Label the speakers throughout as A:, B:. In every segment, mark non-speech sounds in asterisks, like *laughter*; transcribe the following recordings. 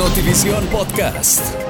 A: Notivisión Podcast.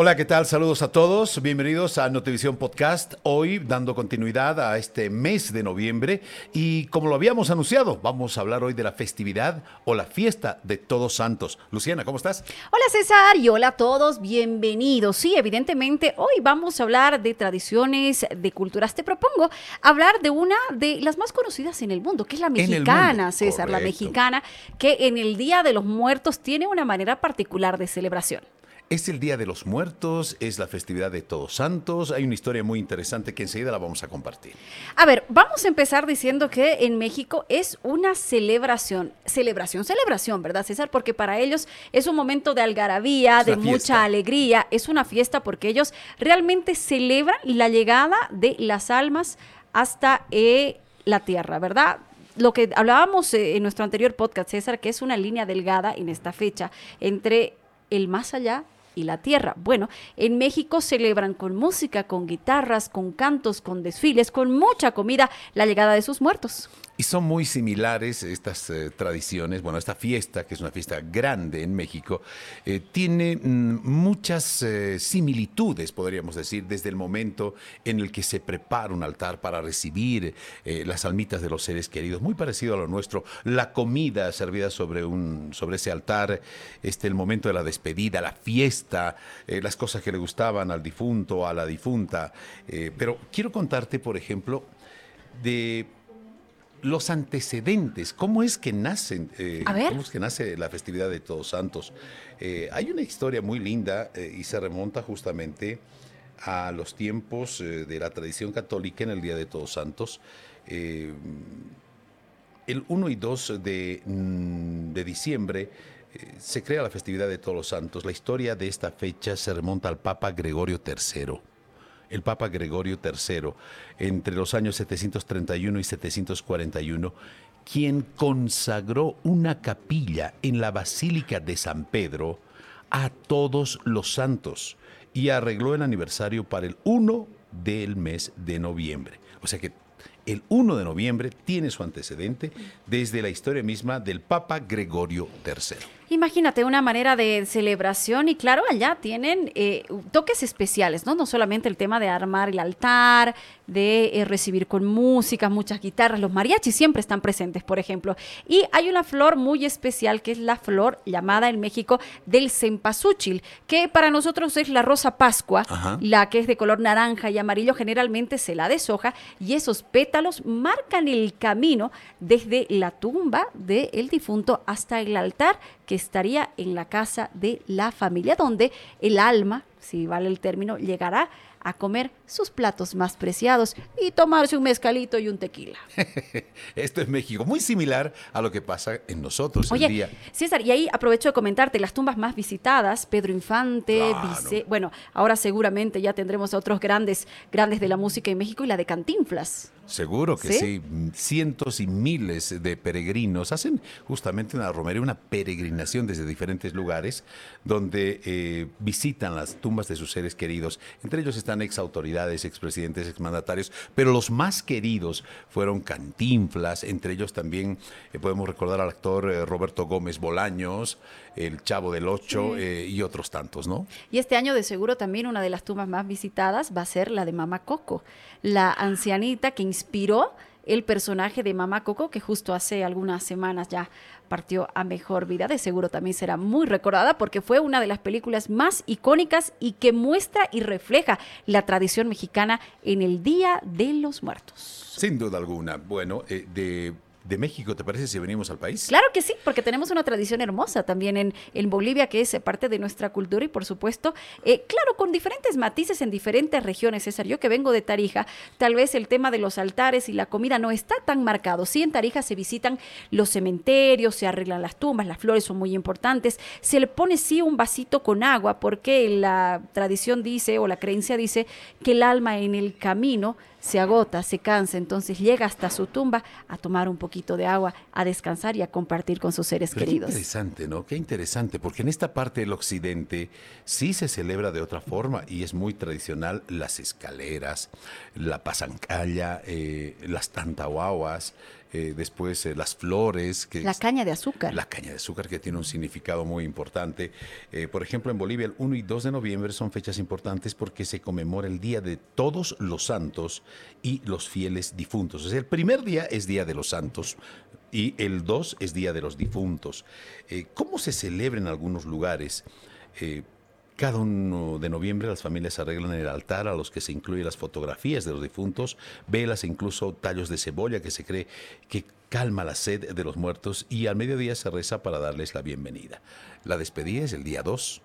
B: Hola, ¿qué tal? Saludos a todos. Bienvenidos a Notivisión Podcast. Hoy dando continuidad a este mes de noviembre y como lo habíamos anunciado, vamos a hablar hoy de la festividad o la fiesta de Todos Santos. Luciana, ¿cómo estás?
C: Hola César y hola a todos, bienvenidos. Sí, evidentemente hoy vamos a hablar de tradiciones, de culturas. Te propongo hablar de una de las más conocidas en el mundo, que es la mexicana, César, la mexicana, que en el Día de los Muertos tiene una manera particular de celebración.
B: Es el Día de los Muertos, es la festividad de Todos Santos. Hay una historia muy interesante que enseguida la vamos a compartir.
C: A ver, vamos a empezar diciendo que en México es una celebración, celebración, celebración, ¿verdad, César? Porque para ellos es un momento de algarabía, de mucha alegría, es una fiesta porque ellos realmente celebran la llegada de las almas hasta eh, la tierra, ¿verdad? lo que hablábamos eh, en nuestro anterior podcast, César, que es una línea delgada en esta fecha entre el más allá y la tierra. Bueno, en México celebran con música, con guitarras, con cantos, con desfiles, con mucha comida la llegada de sus muertos.
B: Y son muy similares estas eh, tradiciones. Bueno, esta fiesta, que es una fiesta grande en México, eh, tiene mm, muchas eh, similitudes, podríamos decir, desde el momento en el que se prepara un altar para recibir las almitas de los seres queridos, muy parecido a lo nuestro. La comida servida sobre, un, sobre ese altar, este, el momento de la despedida, la fiesta, las cosas que le gustaban al difunto, a la difunta. pero quiero contarte, por ejemplo, de los antecedentes, cómo es que nacen, eh, cómo es que nace la festividad de Todos Santos. Eh, hay una historia muy linda eh, y se remonta justamente a los tiempos de la tradición católica en el Día de Todos Santos. el 1 y 2 de, mm, de diciembre se crea la festividad de Todos los Santos. La historia de esta fecha se remonta al Papa Gregorio III el Papa Gregorio III, entre los años 731 y 741, quien consagró una capilla en la Basílica de San Pedro a todos los santos y arregló el aniversario para el 1 del mes de noviembre. O sea que el 1 de noviembre tiene su antecedente desde la historia misma del Papa Gregorio III.
C: Imagínate una manera de celebración y claro, allá tienen eh, toques especiales, ¿no? No solamente el tema de armar el altar, de eh, recibir con música, muchas guitarras, los mariachis siempre están presentes, por ejemplo. Y hay una flor muy especial que es la flor llamada en México del cempasúchil, que para nosotros es la rosa pascua, la que es de color naranja y amarillo, generalmente se la deshoja y esos pétalos marcan el camino desde la tumba del difunto hasta el altar que estaría en la casa de la familia, donde el alma, si vale el término, llegará a comer sus platos más preciados y tomarse un mezcalito y un tequila. *laughs*
B: Esto es México, muy similar a lo que pasa en nosotros
C: Oye,
B: el día.
C: César, y ahí aprovecho de comentarte las tumbas más visitadas, Pedro Infante, bueno, ahora seguramente ya tendremos a otros grandes, grandes de la música en México y la de Cantinflas.
B: Seguro que ¿Sí? Cientos y miles de peregrinos hacen justamente una romería, una peregrinación desde diferentes lugares donde eh, visitan las tumbas de sus seres queridos. Entre ellos están ex autoridades, expresidentes, exmandatarios, pero los más queridos fueron Cantinflas, entre ellos también eh, podemos recordar al actor eh, Roberto Gómez Bolaños, el Chavo del Ocho y otros tantos, ¿no?
C: Y este año de seguro también una de las tumbas más visitadas va a ser la de Mama Coco, la ancianita que inspiró el personaje de Mamá Coco, que justo hace algunas semanas ya partió a mejor vida. De seguro también será muy recordada porque fue una de las películas más icónicas y que muestra y refleja la tradición mexicana en el Día de los Muertos.
B: Sin duda alguna. Bueno, eh, de de México, ¿te parece si venimos al país?
C: Claro que sí, porque tenemos una tradición hermosa también en, en Bolivia, que es parte de nuestra cultura y por supuesto, eh, claro, con diferentes matices en diferentes regiones, César. Yo que vengo de Tarija, tal vez el tema de los altares y la comida no está tan marcado. Sí, en Tarija se visitan los cementerios, se arreglan las tumbas, las flores son muy importantes. Se le pone sí un vasito con agua porque la tradición dice o la creencia dice que el alma en el camino se agota, se cansa, entonces llega hasta su tumba a tomar un poquito de agua, a descansar y a compartir con sus seres queridos.
B: Qué interesante, ¿no? Qué interesante, porque en esta parte del occidente sí se celebra de otra forma y es muy tradicional las escaleras, la pasancalla, eh, las tantahuahuas, eh, después eh, las flores. Que
C: la caña de azúcar.
B: La caña de azúcar que tiene un significado muy importante. Eh, por ejemplo, en Bolivia el 1 y 2 de noviembre son fechas importantes porque se conmemora el Día de Todos los Santos y los fieles difuntos. O sea, el primer día es Día de los Santos, y el 2 es Día de los Difuntos. ¿Cómo se celebra en algunos lugares? Cada uno de noviembre las familias arreglan el altar a los que se incluyen las fotografías de los difuntos, velas e incluso tallos de cebolla que se cree que calma la sed de los muertos y al mediodía se reza para darles la bienvenida. La despedida es el día 2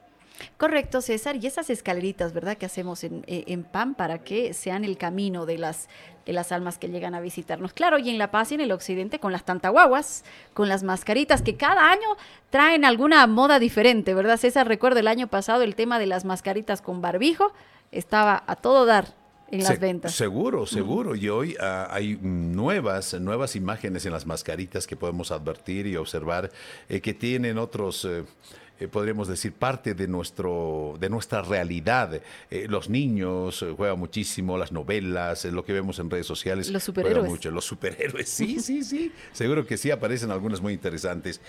C: Correcto, César. Y esas escaleritas, ¿verdad?, que hacemos en, eh, en, PAN para que sean el camino de las, de las almas que llegan a visitarnos. Claro, y en La Paz y en el Occidente con las tantaguaguas, con las mascaritas, que cada año traen alguna moda diferente, ¿verdad, César? Recuerdo el año pasado el tema de las mascaritas con barbijo, estaba a todo dar en las ventas.
B: Seguro, seguro. Y hoy ah, hay nuevas, nuevas imágenes en las mascaritas que podemos advertir y observar eh, que tienen otros... Eh, eh, podríamos decir, parte de, nuestro, de nuestra realidad. Eh, los niños eh, juegan muchísimo, las novelas, lo que vemos en redes sociales.
C: Los superhéroes.
B: Mucho. Los superhéroes, sí, *laughs* sí, sí. Seguro que sí, aparecen algunas muy interesantes.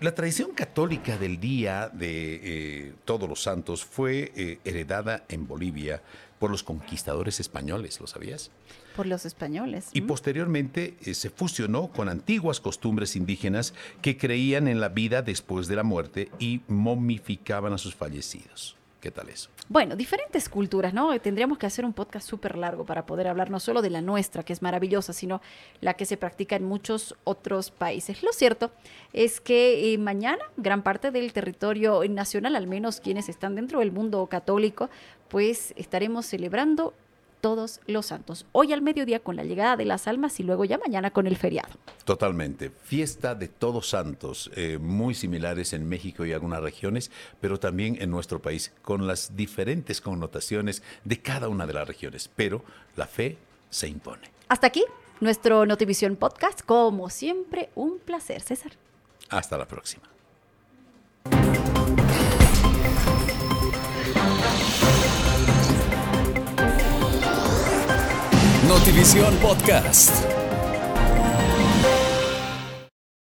B: la tradición católica del Día de Todos los Santos fue heredada en Bolivia por los conquistadores españoles, ¿lo sabías?
C: Por los españoles.
B: Y posteriormente eh, se fusionó con antiguas costumbres indígenas que creían en la vida después de la muerte y momificaban a sus fallecidos. ¿Qué tal eso?
C: Bueno, diferentes culturas, ¿no? Tendríamos que hacer un podcast súper largo para poder hablar no solo de la nuestra, que es maravillosa, sino la que se practica en muchos otros países. Lo cierto es que eh, mañana gran parte del territorio nacional, al menos quienes están dentro del mundo católico, pues estaremos celebrando todos los santos. Hoy al mediodía con la llegada de las almas y luego ya mañana con el feriado.
B: Totalmente. Fiesta de todos santos, eh, muy similares en México y algunas regiones, pero también en nuestro país, con las diferentes connotaciones de cada una de las regiones. Pero la fe se impone.
C: Hasta aquí nuestro Notivisión Podcast. Como siempre, un placer, César.
B: Hasta la próxima.
A: Notivisión Podcast.